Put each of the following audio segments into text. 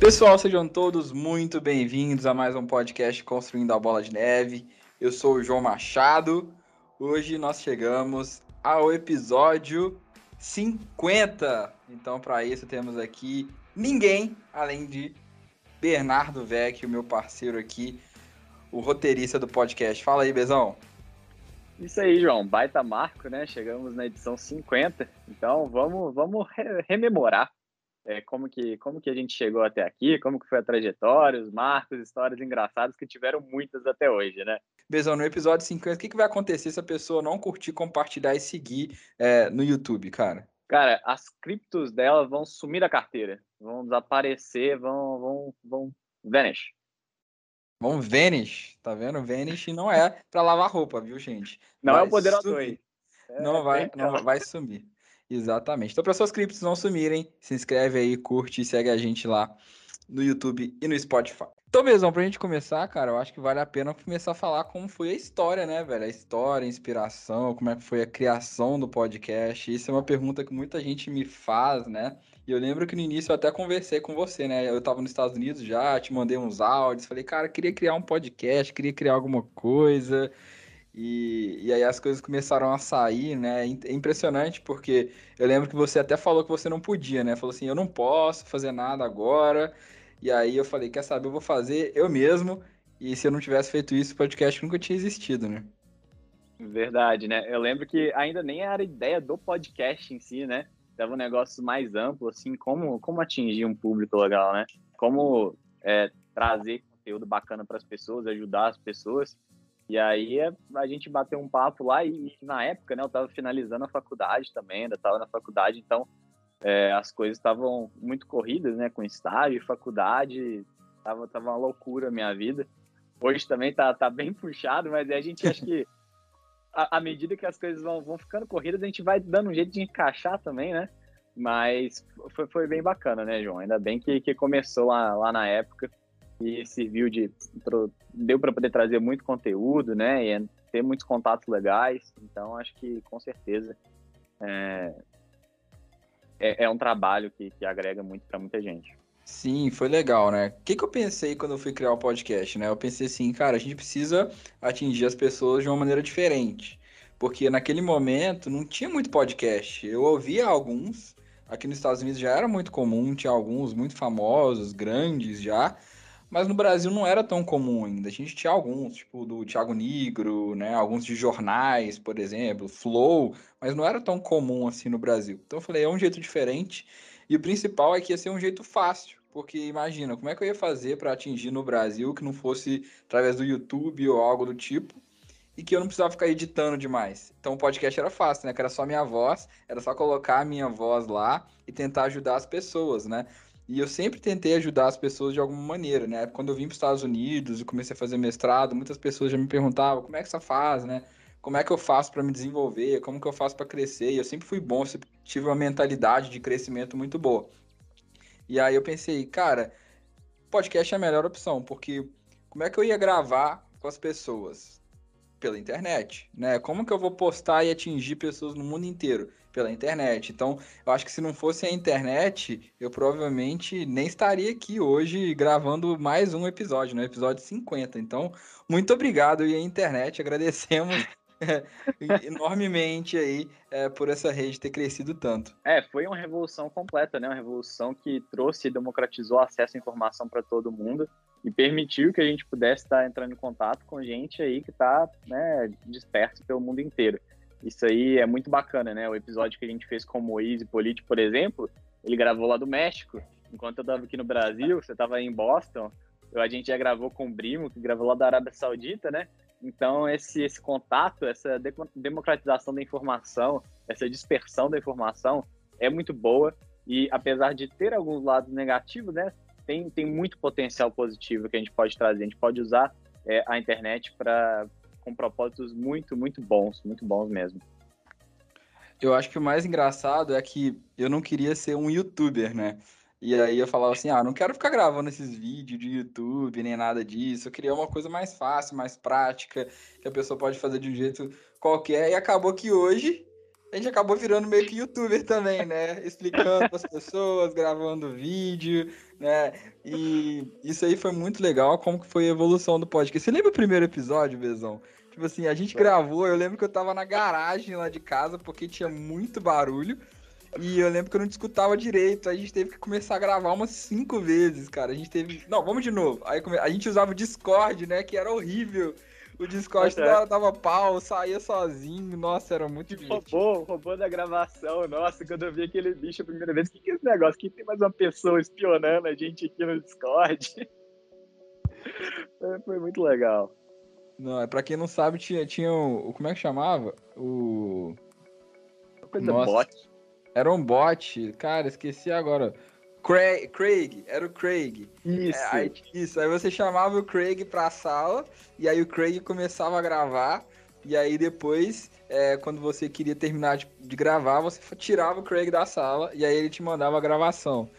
Pessoal, sejam todos muito bem-vindos a mais um podcast Construindo a Bola de Neve. Eu sou o João Machado. Hoje nós chegamos ao episódio 50. Então, para isso, temos aqui ninguém além de Bernardo Vecchio, meu parceiro aqui, o roteirista do podcast. Fala aí, Bezão. Isso aí, João. Baita marco, né? Chegamos na edição 50. Então, vamos, vamos rememorar é, como, que, como que a gente chegou até aqui, como que foi a trajetória, os marcos, histórias engraçadas que tiveram muitas até hoje, né? Bezão, no episódio 50, o que, que vai acontecer se a pessoa não curtir, compartilhar e seguir é, no YouTube, cara? Cara, as criptos dela vão sumir da carteira, vão desaparecer, vão, vão, vão vanish. Vão vanish, tá vendo? Vanish não é para lavar roupa, viu, gente? Não vai é o poder sumir. É, não vai, não vai sumir. Exatamente. Então, para suas criptos não sumirem, se inscreve aí, curte e segue a gente lá no YouTube e no Spotify. Então, mesmo, pra gente começar, cara, eu acho que vale a pena começar a falar como foi a história, né, velho? A história, a inspiração, como é que foi a criação do podcast. Isso é uma pergunta que muita gente me faz, né? E eu lembro que no início eu até conversei com você, né? Eu tava nos Estados Unidos já, te mandei uns áudios, falei, cara, queria criar um podcast, queria criar alguma coisa. E, e aí as coisas começaram a sair, né? É impressionante porque eu lembro que você até falou que você não podia, né? Falou assim, eu não posso fazer nada agora. E aí eu falei, quer saber, eu vou fazer eu mesmo. E se eu não tivesse feito isso, o podcast nunca tinha existido, né? Verdade, né? Eu lembro que ainda nem era ideia do podcast em si, né? Tava um negócio mais amplo, assim, como, como atingir um público legal, né? Como é, trazer conteúdo bacana para as pessoas, ajudar as pessoas. E aí a gente bateu um papo lá e, na época, né, eu estava finalizando a faculdade também, ainda estava na faculdade, então é, as coisas estavam muito corridas, né, com estágio, faculdade, tava, tava uma loucura a minha vida. Hoje também tá, tá bem puxado, mas a gente acha que à medida que as coisas vão, vão ficando corridas, a gente vai dando um jeito de encaixar também, né? Mas foi, foi bem bacana, né, João? Ainda bem que, que começou lá, lá na época e serviu de deu para poder trazer muito conteúdo, né, e ter muitos contatos legais. Então acho que com certeza é, é, é um trabalho que, que agrega muito para muita gente. Sim, foi legal, né? O que, que eu pensei quando eu fui criar o podcast, né? Eu pensei assim, cara, a gente precisa atingir as pessoas de uma maneira diferente. Porque naquele momento não tinha muito podcast. Eu ouvia alguns, aqui nos Estados Unidos já era muito comum, tinha alguns muito famosos, grandes já, mas no Brasil não era tão comum ainda. A gente tinha alguns, tipo do Thiago Negro, né? Alguns de jornais, por exemplo, Flow, mas não era tão comum assim no Brasil. Então eu falei, é um jeito diferente. E o principal é que ia ser um jeito fácil, porque imagina, como é que eu ia fazer para atingir no Brasil que não fosse através do YouTube ou algo do tipo, e que eu não precisava ficar editando demais. Então o podcast era fácil, né? Que era só minha voz, era só colocar a minha voz lá e tentar ajudar as pessoas, né? E eu sempre tentei ajudar as pessoas de alguma maneira, né? Quando eu vim para os Estados Unidos e comecei a fazer mestrado, muitas pessoas já me perguntavam como é que você faz, né? Como é que eu faço para me desenvolver? Como que eu faço para crescer? E eu sempre fui bom, sempre tive uma mentalidade de crescimento muito boa. E aí eu pensei, cara, podcast é a melhor opção, porque como é que eu ia gravar com as pessoas? Pela internet, né? Como que eu vou postar e atingir pessoas no mundo inteiro? Pela internet. Então, eu acho que se não fosse a internet, eu provavelmente nem estaria aqui hoje gravando mais um episódio, no né? episódio 50. Então, muito obrigado e a internet, agradecemos enormemente aí é, por essa rede ter crescido tanto. É, foi uma revolução completa, né? Uma revolução que trouxe e democratizou acesso à informação para todo mundo e permitiu que a gente pudesse estar entrando em contato com gente aí que está né, disperso pelo mundo inteiro. Isso aí é muito bacana, né? O episódio que a gente fez com o Moise Politi, por exemplo, ele gravou lá do México. Enquanto eu estava aqui no Brasil, você estava em Boston, a gente já gravou com o Brimo, que gravou lá da Arábia Saudita, né? Então, esse, esse contato, essa democratização da informação, essa dispersão da informação é muito boa. E apesar de ter alguns lados negativos, né? Tem, tem muito potencial positivo que a gente pode trazer. A gente pode usar é, a internet para com propósitos muito, muito bons, muito bons mesmo. Eu acho que o mais engraçado é que eu não queria ser um youtuber, né? E aí eu falava assim, ah, não quero ficar gravando esses vídeos de YouTube, nem nada disso. Eu queria uma coisa mais fácil, mais prática, que a pessoa pode fazer de um jeito qualquer. E acabou que hoje a gente acabou virando meio que youtuber também, né? Explicando as pessoas, gravando vídeo, né? E isso aí foi muito legal, como que foi a evolução do podcast. Você lembra o primeiro episódio, Bezão? Tipo assim, a gente gravou, eu lembro que eu tava na garagem lá de casa, porque tinha muito barulho. E eu lembro que eu não escutava direito. A gente teve que começar a gravar umas cinco vezes, cara. A gente teve. Não, vamos de novo. Aí a gente usava o Discord, né? Que era horrível. O Discord toda hora dava pau, saía sozinho. Nossa, era muito difícil. Roubou, roubou da gravação. Nossa, quando eu vi aquele bicho a primeira vez, o que, que é esse negócio? Que tem mais uma pessoa espionando a gente aqui no Discord? Foi muito legal. Não, é pra quem não sabe, tinha, tinha o. Como é que chamava? O. Coisa Nossa, bot. Era um bot. Cara, esqueci agora. Craig, Craig, era o Craig. Isso. É, aí, isso, aí você chamava o Craig pra sala, e aí o Craig começava a gravar, e aí depois, é, quando você queria terminar de, de, gravar, você tirava o Craig da sala, e aí ele te mandava a gravação.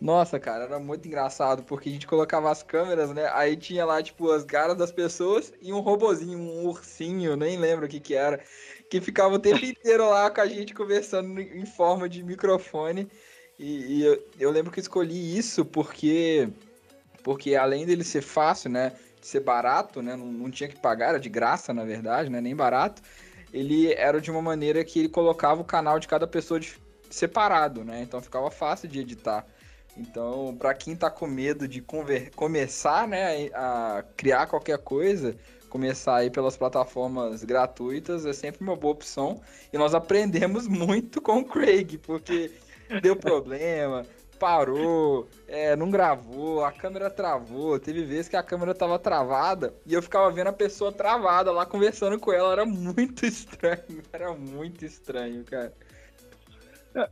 Nossa, cara, era muito engraçado, porque a gente colocava as câmeras, né? Aí tinha lá, tipo, as caras das pessoas e um robozinho, um ursinho, nem lembro o que que era, que ficava o tempo inteiro lá com a gente conversando em forma de microfone. E, e eu, eu, lembro que escolhi isso porque, porque além dele ser fácil, né? De ser barato, né? Não, não tinha que pagar, era de graça, na verdade, né? Nem barato. Ele era de uma maneira que ele colocava o canal de cada pessoa de, separado, né? Então ficava fácil de editar. Então, para quem tá com medo de começar, né, a criar qualquer coisa, começar aí pelas plataformas gratuitas é sempre uma boa opção. E nós aprendemos muito com o Craig, porque deu problema, parou, é, não gravou, a câmera travou. Teve vezes que a câmera tava travada e eu ficava vendo a pessoa travada lá conversando com ela. Era muito estranho, era muito estranho, cara.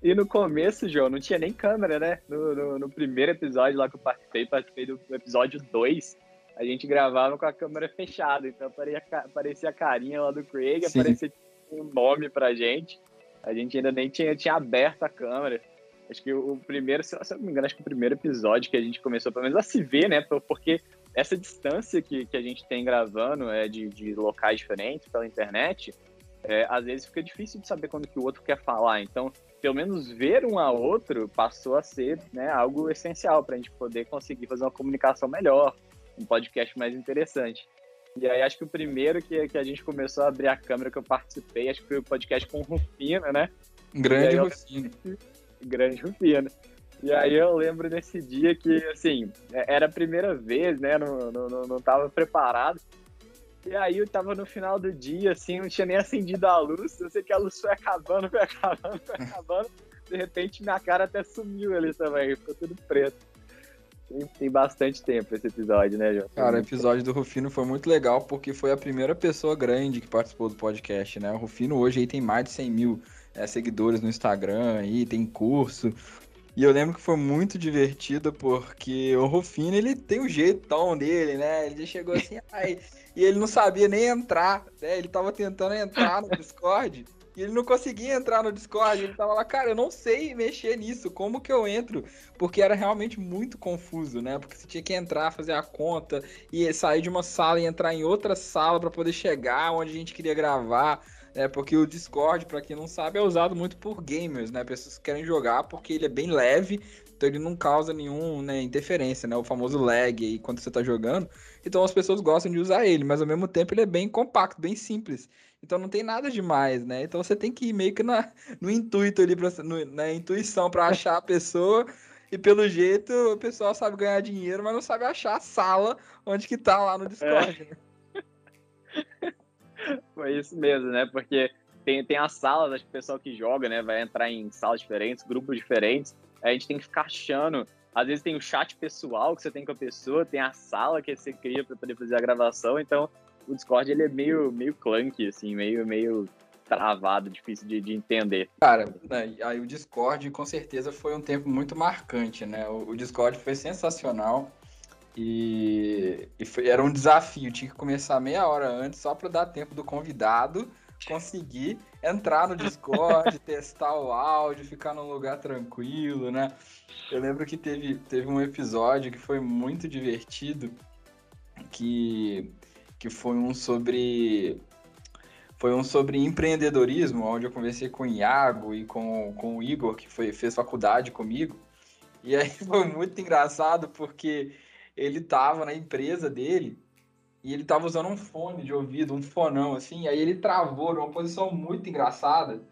E no começo, João, não tinha nem câmera, né? No, no, no primeiro episódio lá que eu participei, participei do episódio 2, a gente gravava com a câmera fechada, então aparecia, a carinha lá do Craig, Sim. aparecia um nome pra gente. A gente ainda nem tinha, tinha aberto a câmera. Acho que o primeiro, se eu não me engano, acho que o primeiro episódio que a gente começou, pelo menos, a se ver, né? Porque essa distância que, que a gente tem gravando é de, de locais diferentes pela internet, é, às vezes fica difícil de saber quando que o outro quer falar. Então, pelo menos ver um ao outro passou a ser né, algo essencial para a gente poder conseguir fazer uma comunicação melhor, um podcast mais interessante. E aí acho que o primeiro que, que a gente começou a abrir a câmera que eu participei, acho que foi o podcast com o Rufino, né? Grande Rufino. Grande Rufino. E aí eu lembro nesse dia que, assim, era a primeira vez, né? Não, não, não tava preparado. E aí eu tava no final do dia, assim, não tinha nem acendido a luz. Eu sei que a luz foi acabando, foi acabando, foi acabando. De repente minha cara até sumiu ali também, ficou tudo preto. Tem, bastante tempo esse episódio, né, João? Cara, o episódio do Rufino foi muito legal porque foi a primeira pessoa grande que participou do podcast, né? O Rufino hoje aí tem mais de 100 mil é, seguidores no Instagram aí, tem curso. E eu lembro que foi muito divertido porque o Rufino, ele tem o jeitão dele, né? Ele chegou assim, ai, e ele não sabia nem entrar, né? Ele tava tentando entrar no Discord e ele não conseguia entrar no Discord. Ele tava lá, cara, eu não sei mexer nisso, como que eu entro? Porque era realmente muito confuso, né? Porque você tinha que entrar, fazer a conta e sair de uma sala e entrar em outra sala para poder chegar onde a gente queria gravar. É, porque o Discord, para quem não sabe, é usado muito por gamers, né? Pessoas que querem jogar porque ele é bem leve, então ele não causa nenhum né, interferência, né? O famoso lag aí quando você tá jogando. Então as pessoas gostam de usar ele, mas ao mesmo tempo ele é bem compacto, bem simples. Então não tem nada demais, né? Então você tem que ir meio que na, no intuito ali, pra, no, na intuição para achar a pessoa. E pelo jeito o pessoal sabe ganhar dinheiro, mas não sabe achar a sala onde que tá lá no Discord. É. Né? Foi isso mesmo, né? Porque tem, tem as salas, acho que o pessoal que joga, né, vai entrar em salas diferentes, grupos diferentes. A gente tem que ficar achando. Às vezes tem o chat pessoal que você tem com a pessoa, tem a sala que você cria para poder fazer a gravação. Então, o Discord ele é meio, meio clunky, assim, meio, meio travado, difícil de, de entender. Cara, né, aí o Discord com certeza foi um tempo muito marcante, né? O, o Discord foi sensacional e, e foi, era um desafio, tinha que começar meia hora antes só para dar tempo do convidado conseguir entrar no Discord, testar o áudio, ficar num lugar tranquilo, né? Eu lembro que teve, teve um episódio que foi muito divertido, que que foi um sobre. Foi um sobre empreendedorismo, onde eu conversei com o Iago e com, com o Igor, que foi, fez faculdade comigo. E aí foi muito engraçado porque ele tava na empresa dele e ele tava usando um fone de ouvido, um fonão, assim, aí ele travou numa posição muito engraçada.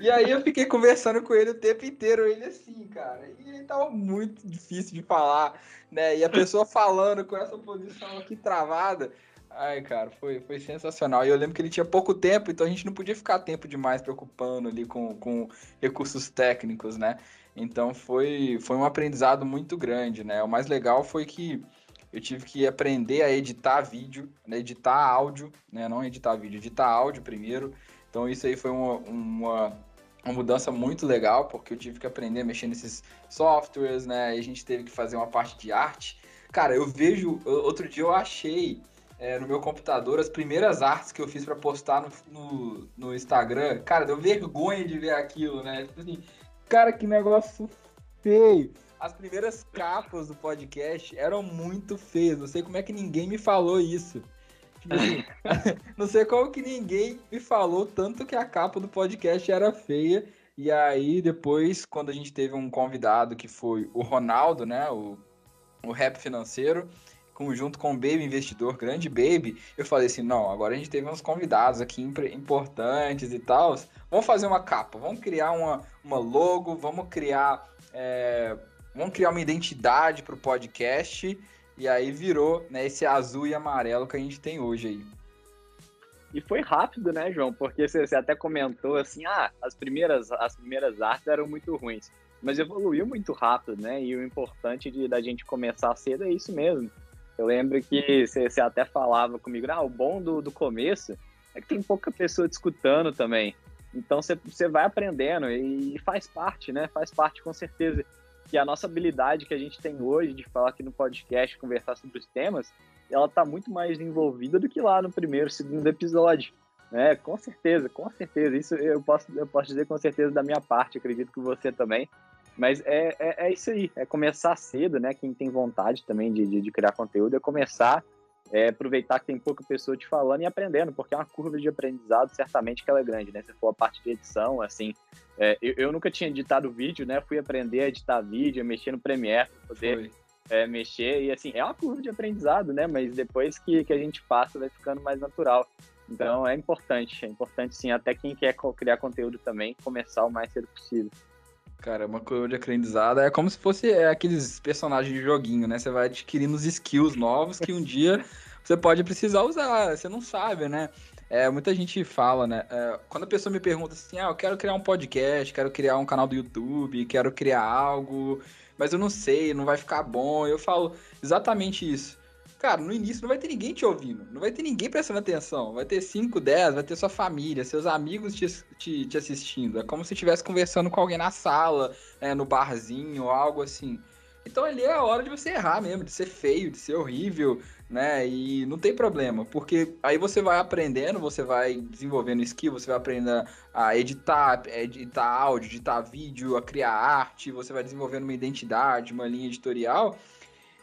E aí eu fiquei conversando com ele o tempo inteiro, ele assim, cara. E ele tava muito difícil de falar, né? E a pessoa falando com essa posição aqui travada. Ai, cara, foi, foi sensacional. E eu lembro que ele tinha pouco tempo, então a gente não podia ficar tempo demais preocupando ali com, com recursos técnicos, né? Então foi, foi um aprendizado muito grande, né? O mais legal foi que eu tive que aprender a editar vídeo, né? editar áudio, né? Não editar vídeo, editar áudio primeiro. Então isso aí foi uma, uma, uma mudança muito legal, porque eu tive que aprender a mexer nesses softwares, né? E a gente teve que fazer uma parte de arte. Cara, eu vejo. Outro dia eu achei é, no meu computador as primeiras artes que eu fiz para postar no, no, no, Instagram. Cara, deu vergonha de ver aquilo, né? Tipo assim, cara, que negócio feio. As primeiras capas do podcast eram muito feias. Não sei como é que ninguém me falou isso. Tipo assim, não sei como que ninguém me falou tanto que a capa do podcast era feia. E aí, depois, quando a gente teve um convidado que foi o Ronaldo, né? O, o rap financeiro, junto com o Baby Investidor, grande Baby, eu falei assim, não, agora a gente teve uns convidados aqui importantes e tal, vamos fazer uma capa, vamos criar uma, uma logo, vamos criar, é, vamos criar uma identidade para o podcast, e aí virou né, esse azul e amarelo que a gente tem hoje aí. E foi rápido, né, João? Porque você, até comentou assim, ah, as primeiras, as primeiras artes eram muito ruins. Mas evoluiu muito rápido, né? E o importante de, da gente começar cedo é isso mesmo. Eu lembro que você, até falava comigo, ah, o bom do, do começo é que tem pouca pessoa te escutando também. Então você, vai aprendendo e faz parte, né? Faz parte com certeza. Que a nossa habilidade que a gente tem hoje de falar aqui no podcast, conversar sobre os temas, ela está muito mais envolvida do que lá no primeiro, segundo episódio. Né? Com certeza, com certeza. Isso eu posso, eu posso dizer com certeza da minha parte, acredito que você também. Mas é, é, é, isso aí, é começar cedo, né? Quem tem vontade também de, de, de criar conteúdo é começar, é, aproveitar que tem pouca pessoa te falando e aprendendo, porque é uma curva de aprendizado, certamente que ela é grande, né? Se for a parte de edição, assim, é, eu, eu, nunca tinha editado vídeo, né? Fui aprender a editar vídeo, mexer no Premiere poder é, mexer, e assim, é uma curva de aprendizado, né? Mas depois que, que a gente passa, vai ficando mais natural. Então é importante, é importante sim, até quem quer criar conteúdo também, começar o mais cedo possível. Cara, uma curva de aprendizado é como se fosse é, aqueles personagens de joguinho, né? Você vai adquirindo os skills novos que um dia você pode precisar usar, você não sabe, né? É, muita gente fala, né? É, quando a pessoa me pergunta assim, ah, eu quero criar um podcast, quero criar um canal do YouTube, quero criar algo, mas eu não sei, não vai ficar bom. Eu falo exatamente isso. Cara, no início não vai ter ninguém te ouvindo, não vai ter ninguém prestando atenção. Vai ter 5, 10, vai ter sua família, seus amigos te, te, te assistindo. É como se estivesse conversando com alguém na sala, é, no barzinho, algo assim. Então ali é a hora de você errar mesmo, de ser feio, de ser horrível, né? E não tem problema, porque aí você vai aprendendo, você vai desenvolvendo skill, você vai aprendendo a editar, editar áudio, editar vídeo, a criar arte, você vai desenvolvendo uma identidade, uma linha editorial.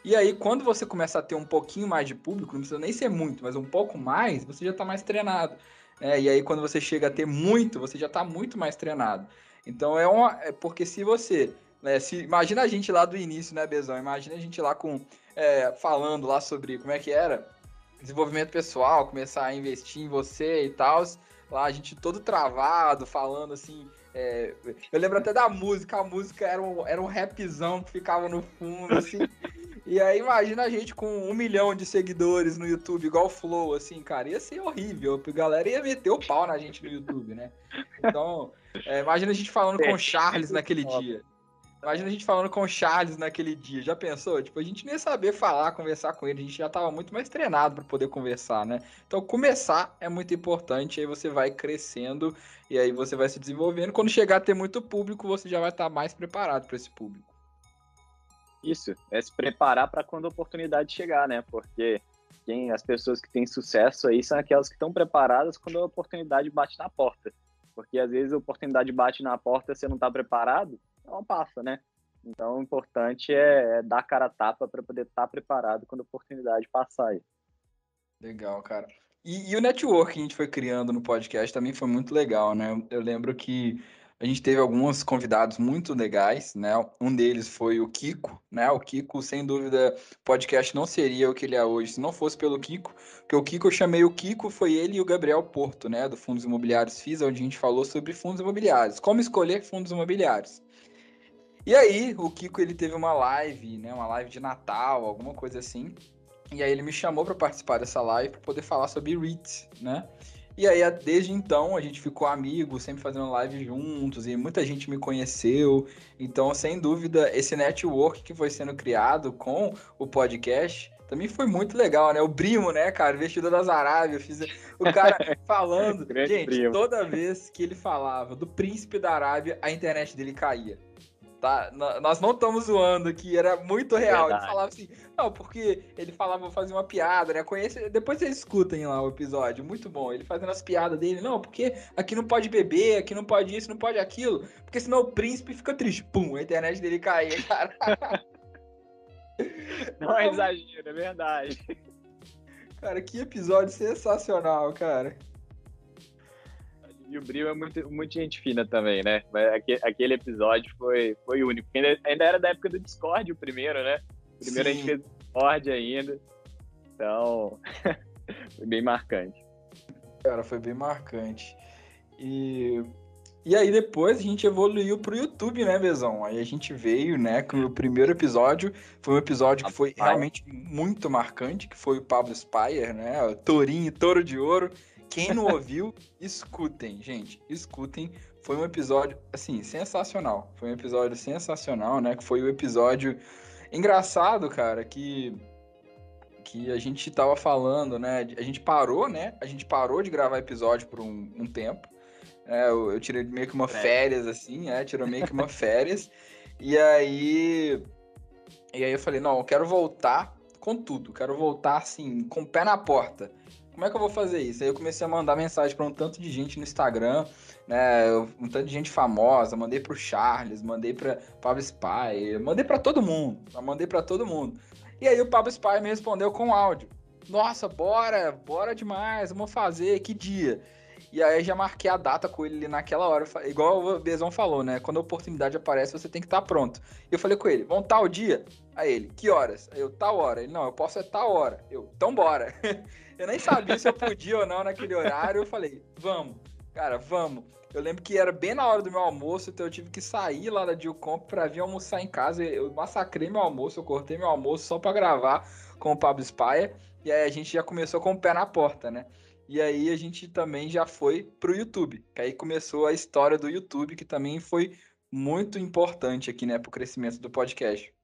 E aí, quando você começa a ter um pouquinho mais de público, não precisa nem ser muito, mas um pouco mais, você já está mais treinado. É, e aí, quando você chega a ter muito, você já está muito mais treinado. Então, é uma. É porque se você. Né, se, imagina a gente lá do início, né, Bezão? Imagina a gente lá com. É, falando lá sobre como é que era desenvolvimento pessoal, começar a investir em você e tal. Lá a gente todo travado, falando assim. É, eu lembro até da música, a música era um, era um rapzão que ficava no fundo, assim. E aí imagina a gente com um milhão de seguidores no YouTube, igual o Flow, assim, cara, ia ser horrível. A galera ia meter o pau na gente no YouTube, né? Então, é, imagina a gente falando com o Charles naquele dia. Imagina a gente falando com o Charles naquele dia. Já pensou? Tipo, a gente nem ia saber falar, conversar com ele. A gente já tava muito mais treinado para poder conversar, né? Então, começar é muito importante. Aí você vai crescendo e aí você vai se desenvolvendo. Quando chegar a ter muito público, você já vai estar mais preparado para esse público. Isso, é se preparar para quando a oportunidade chegar, né? Porque quem, as pessoas que têm sucesso aí são aquelas que estão preparadas quando a oportunidade bate na porta. Porque às vezes a oportunidade bate na porta e você não está preparado, não passa, né? Então o importante é, é dar cara a tapa para poder estar tá preparado quando a oportunidade passar aí. Legal, cara. E, e, o network que a gente foi criando no podcast também foi muito legal, né? Eu lembro que a gente teve alguns convidados muito legais, né? Um deles foi o Kiko, né? O Kiko, sem dúvida, podcast não seria o que ele é hoje se não fosse pelo Kiko, porque o Kiko eu chamei o Kiko, foi ele e o Gabriel Porto, né? Do Fundos Imobiliários FIS, onde a gente falou sobre fundos imobiliários, como escolher fundos imobiliários. E aí, o Kiko ele teve uma live, né? Uma live de Natal, alguma coisa assim. E aí ele me chamou para participar dessa live para poder falar sobre REITs, né? E aí, desde então, a gente ficou amigo, sempre fazendo live juntos, e muita gente me conheceu. Então, sem dúvida, esse network que foi sendo criado com o podcast também foi muito legal, né? O Brimo, né, cara, vestido das Arábias, fiz o cara falando. gente, primo. toda vez que ele falava do príncipe da Arábia, a internet dele caía. Tá? Nós não estamos zoando aqui, era muito real. Verdade. Ele falava assim, não, porque ele falava, fazer uma piada, né? Conhece, depois vocês escutem lá o episódio, muito bom. Ele fazendo as piadas dele, não, porque aqui não pode beber, aqui não pode isso, não pode aquilo, porque senão o príncipe fica triste. Pum, a internet dele caía, cara. Não é exagero, é verdade. Cara, que episódio sensacional, cara. E o Brio é muito, muito gente fina também, né? Aquele episódio foi, foi único. Ainda, ainda era da época do Discord o primeiro, né? O primeiro Sim. a gente fez Discord ainda. Então, foi bem marcante. Cara, foi bem marcante. E, e aí depois a gente evoluiu pro YouTube, né, Bezão? Aí a gente veio, né, com o primeiro episódio. Foi um episódio que foi realmente muito marcante, que foi o Pablo Spire, né? O Tourinho, Touro de Ouro. Quem não ouviu, escutem, gente, escutem. Foi um episódio, assim, sensacional. Foi um episódio sensacional, né? Que foi o episódio engraçado, cara, que que a gente tava falando, né? A gente parou, né? A gente parou de gravar episódio por um, um tempo. É, eu, eu, tirei meio que uma férias, assim, é, tirou meio que uma férias. e aí. E aí eu falei, não, eu quero voltar com tudo. Quero voltar, assim, com o pé na porta como é que eu vou fazer isso? Aí eu comecei a mandar mensagem para um tanto de gente no Instagram, né? Um tanto de gente famosa, mandei pro Charles, mandei para Pablo Spy, mandei para todo mundo, mandei para todo mundo. E aí o Pablo Spy me respondeu com áudio. Nossa, bora, bora demais, vamos fazer, que dia? E aí já marquei a data com ele naquela hora. Igual o Bezão falou, né? Quando a oportunidade aparece, você tem que estar tá pronto. E eu falei com ele, vamos tal dia? Aí ele, que horas? Eu, tal hora. Ele, não, eu posso é tal hora. Eu, então bora. eu nem sabia se eu podia ou não naquele horário. Eu falei, vamos. Cara, vamos. Eu lembro que era bem na hora do meu almoço, então eu tive que sair lá da Dilcomp pra vir almoçar em casa. Eu massacrei meu almoço, eu cortei meu almoço só pra gravar com o Pablo Spaia. E aí a gente já começou com o pé na porta, né? E aí a gente também já foi pro YouTube. Que aí começou a história do YouTube, que também foi muito importante aqui, né, pro crescimento do podcast.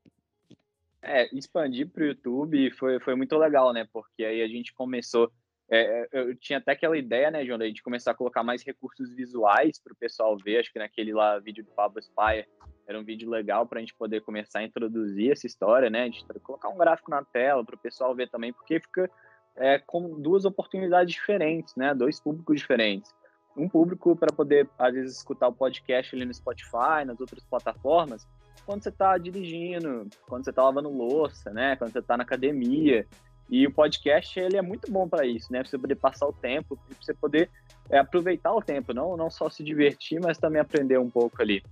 É, expandir pro YouTube foi, foi muito legal, né? Porque aí a gente começou. É, é eu tinha até aquela ideia, né, João, da gente começar a colocar mais recursos visuais para o pessoal ver. Acho que naquele lá vídeo do Pablo Spire era um vídeo legal para a gente poder começar a introduzir essa história, né? Gente colocar um gráfico na tela para o pessoal ver também, porque fica é, com duas oportunidades diferentes, né? Dois públicos diferentes. Um público para poder, às vezes, escutar o podcast ali no Spotify, nas outras plataformas, quando você está dirigindo, quando você está lavando louça, né? Quando você está na academia. E o podcast, ele é muito bom para isso, né? Pra você poder passar o tempo, para você poder é, aproveitar o tempo, não, não só se divertir, mas também aprender um pouco ali.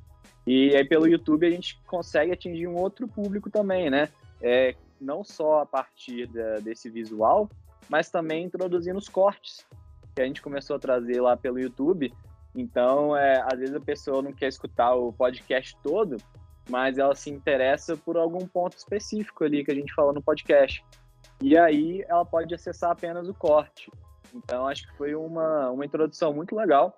E aí, pelo YouTube, a gente consegue atingir um outro público também, né? É, não só a partir da, desse visual, mas também introduzindo os cortes que a gente começou a trazer lá pelo YouTube. Então, é, às vezes a pessoa não quer escutar o podcast todo, mas ela se interessa por algum ponto específico ali que a gente falou no podcast. E aí ela pode acessar apenas o corte. Então, acho que foi uma, uma introdução muito legal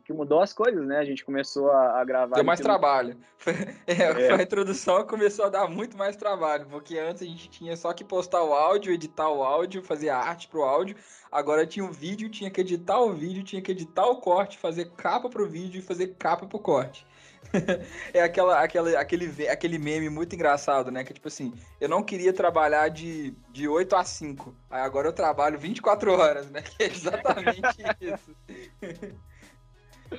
que mudou as coisas, né? A gente começou a, a gravar. Deu mais trabalho. É, é. A introdução começou a dar muito mais trabalho, porque antes a gente tinha só que postar o áudio, editar o áudio, fazer a arte pro áudio. Agora tinha o vídeo, tinha que editar o vídeo, tinha que editar o corte, fazer capa pro vídeo e fazer capa pro corte. é aquela, aquela, aquele, aquele meme muito engraçado, né? Que tipo assim, eu não queria trabalhar de, de 8 a 5. Aí agora eu trabalho 24 horas, né? Que é exatamente isso.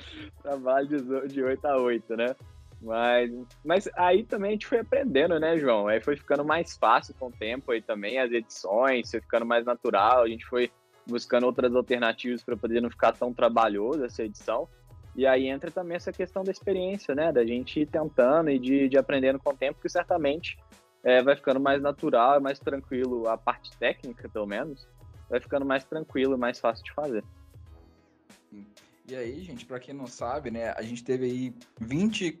Trabalho de, de 8 a 8, né? Mas, mas aí também a gente foi aprendendo, né, João? Aí foi ficando mais fácil com o tempo aí também, as edições, foi ficando mais natural, a gente foi buscando outras alternativas para poder não ficar tão trabalhoso essa edição. E aí entra também essa questão da experiência, né? Da gente ir tentando e de, de aprendendo com o tempo, que certamente é, vai ficando mais natural, mais tranquilo, a parte técnica, pelo menos, vai ficando mais tranquilo, mais fácil de fazer. E aí, gente, para quem não sabe, né, a gente teve aí 20,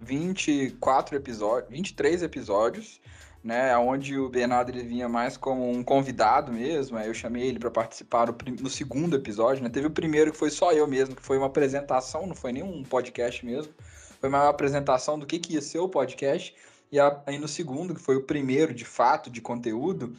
24 episódios, 23 episódios, né, onde o Bernardo ele vinha mais como um convidado mesmo, aí eu chamei ele para participar no, no, segundo episódio, né, teve o primeiro que foi só eu mesmo, que foi uma apresentação, não foi nenhum podcast mesmo, foi uma apresentação do que, que ia ser o podcast, e aí no segundo, que foi o primeiro de fato de conteúdo,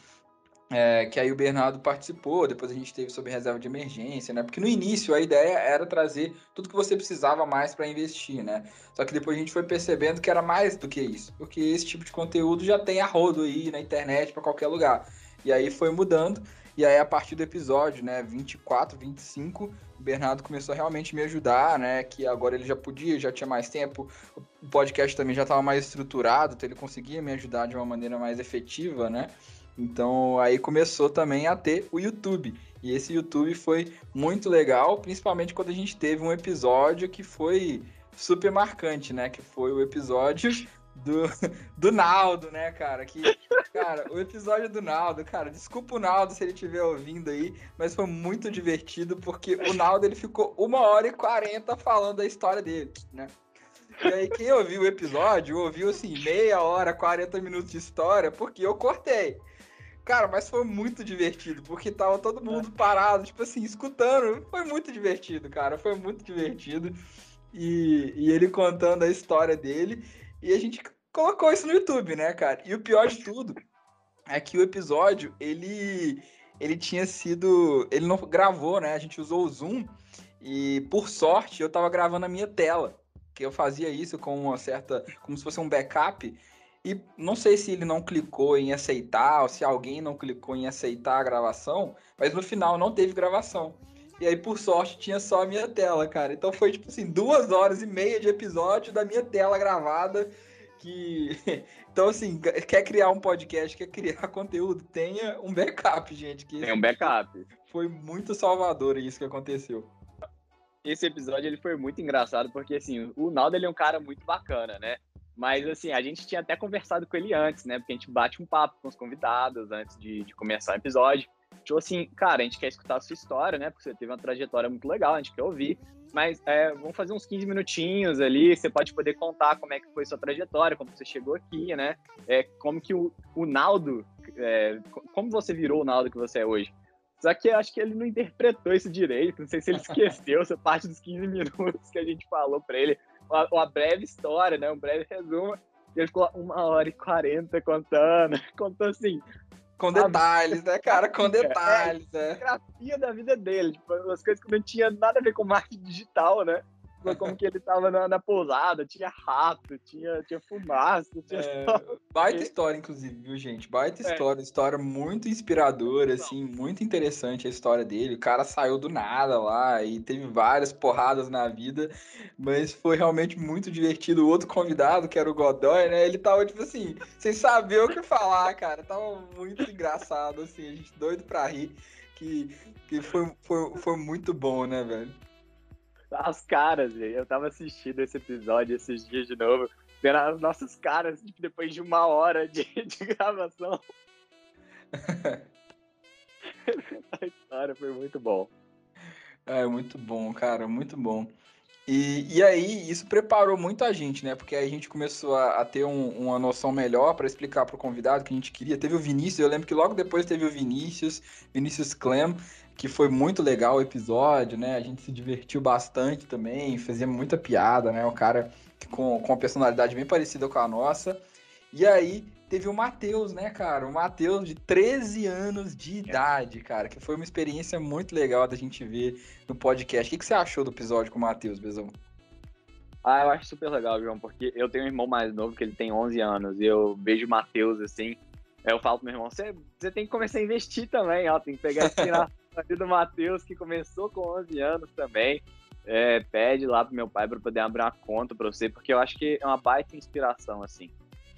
é, que aí o Bernardo participou, depois a gente teve sobre reserva de emergência, né? Porque no início a ideia era trazer tudo que você precisava mais para investir, né? Só que depois a gente foi percebendo que era mais do que isso, porque esse tipo de conteúdo já tem a rodo aí na internet para qualquer lugar. E aí foi mudando, e aí a partir do episódio, né, 24, 25, o Bernardo começou a realmente me ajudar, né? Que agora ele já podia, já tinha mais tempo, o podcast também já estava mais estruturado, então ele conseguia me ajudar de uma maneira mais efetiva, né? Então aí começou também a ter o YouTube. E esse YouTube foi muito legal, principalmente quando a gente teve um episódio que foi super marcante, né? Que foi o episódio do, do Naldo, né, cara? Que, cara, o episódio do Naldo, cara, desculpa o Naldo se ele estiver ouvindo aí, mas foi muito divertido porque o Naldo ele ficou uma hora e quarenta falando da história dele, né? E aí, quem ouviu o episódio, ouviu assim, meia hora, 40 minutos de história, porque eu cortei. Cara, mas foi muito divertido, porque tava todo mundo parado, tipo assim, escutando. Foi muito divertido, cara. Foi muito divertido. E, e ele contando a história dele. E a gente colocou isso no YouTube, né, cara? E o pior de tudo é que o episódio, ele, ele tinha sido. Ele não gravou, né? A gente usou o Zoom. E por sorte, eu tava gravando a minha tela. Que eu fazia isso com uma certa. Como se fosse um backup. E não sei se ele não clicou em aceitar, ou se alguém não clicou em aceitar a gravação, mas no final não teve gravação. E aí, por sorte, tinha só a minha tela, cara. Então foi, tipo assim, duas horas e meia de episódio da minha tela gravada. Que. Então, assim, quer criar um podcast, quer criar conteúdo, tenha um backup, gente. Que Tem um backup. Foi muito salvador isso que aconteceu. Esse episódio ele foi muito engraçado, porque assim, o Naldo ele é um cara muito bacana, né? Mas, assim, a gente tinha até conversado com ele antes, né? Porque a gente bate um papo com os convidados antes de, de começar o episódio. Tipo assim, cara, a gente quer escutar a sua história, né? Porque você teve uma trajetória muito legal, a gente quer ouvir. Mas é, vamos fazer uns 15 minutinhos ali, você pode poder contar como é que foi sua trajetória, como você chegou aqui, né? É, como que o, o Naldo, é, como você virou o Naldo que você é hoje. Só que eu acho que ele não interpretou isso direito, não sei se ele esqueceu essa parte dos 15 minutos que a gente falou para ele uma, uma breve história, né? Um breve resumo. E ele ficou uma hora e quarenta contando. Contou assim. Com detalhes, né, cara? Com é, detalhes, é. é. Grafia da vida dele. Tipo, as coisas que não tinha nada a ver com marketing digital, né? Como que ele tava na, na, pousada, tinha rato, tinha, tinha fumaça, tinha... É, baita história, inclusive, viu, gente? Baita é. história, história muito inspiradora, assim, muito interessante a história dele. O cara saiu do nada lá e teve várias porradas na vida, mas foi realmente muito divertido. O outro convidado, que era o Godoy, né? Ele tava, tipo assim, sem saber o que falar, cara. Tava muito engraçado, assim, a gente doido pra rir. Que, que foi, foi, foi muito bom, né, velho? As caras, velho. Eu tava assistindo esse episódio esses dias de novo, vendo as nossas caras tipo, depois de uma hora de, de gravação. a história foi muito bom. É, muito bom, cara, muito bom. E, e aí, isso preparou muito a gente, né? Porque aí a gente começou a, a ter um, uma noção melhor para explicar para o convidado que a gente queria. Teve o Vinícius, eu lembro que logo depois teve o Vinícius, Vinícius Clem, que foi muito legal o episódio, né? A gente se divertiu bastante também, fazia muita piada, né? O cara com, com uma personalidade bem parecida com a nossa. E aí teve o Matheus, né, cara? O Matheus de 13 anos de idade, cara, que foi uma experiência muito legal da gente ver no podcast. O que, você achou do episódio com o Matheus, Bezão? Ah, eu acho super legal, João, porque eu tenho um irmão mais novo que ele tem 11 anos e eu vejo o Matheus assim. Eu falo pro meu irmão: você, você tem que começar a investir também, ó, tem que pegar esse ali do Matheus, que começou com 11 anos também. É, pede lá pro meu pai para poder abrir uma conta para você, porque eu acho que é uma baita inspiração, assim.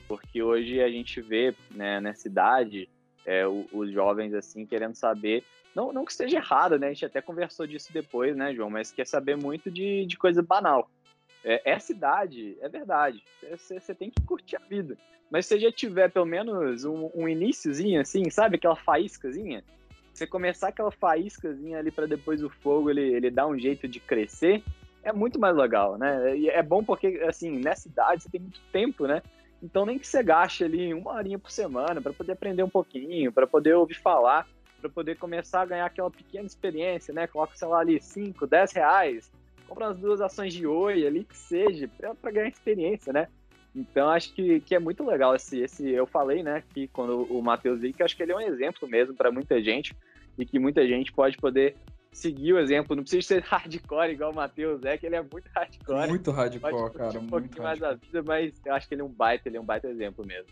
Porque hoje a gente vê, né, nessa idade, é, os jovens assim querendo saber não, não que esteja errado, né? A gente até conversou disso depois, né, João? Mas quer saber muito de, de coisa banal. É, essa idade, é verdade. Você tem que curtir a vida. Mas se já tiver pelo menos um, um iníciozinho, assim, sabe? Aquela faíscazinha. Você começar aquela faíscazinha ali para depois o fogo ele, ele dar um jeito de crescer, é muito mais legal, né? E é bom porque, assim, nessa idade você tem muito tempo, né? Então nem que você gaste ali uma horinha por semana para poder aprender um pouquinho, para poder ouvir falar, para poder começar a ganhar aquela pequena experiência, né? Coloca, sei lá, ali 5, 10 reais, compra umas duas ações de oi ali, que seja, para ganhar experiência, né? Então acho que, que é muito legal esse, esse. Eu falei, né, que quando o Matheus veio, que acho que ele é um exemplo mesmo para muita gente e que muita gente pode poder seguir o exemplo. Não precisa ser hardcore igual o Matheus é, que ele é muito hardcore. Muito hardcore, cara. Um pouquinho mais da vida, mas eu acho que ele é um baita, ele é um baita exemplo mesmo.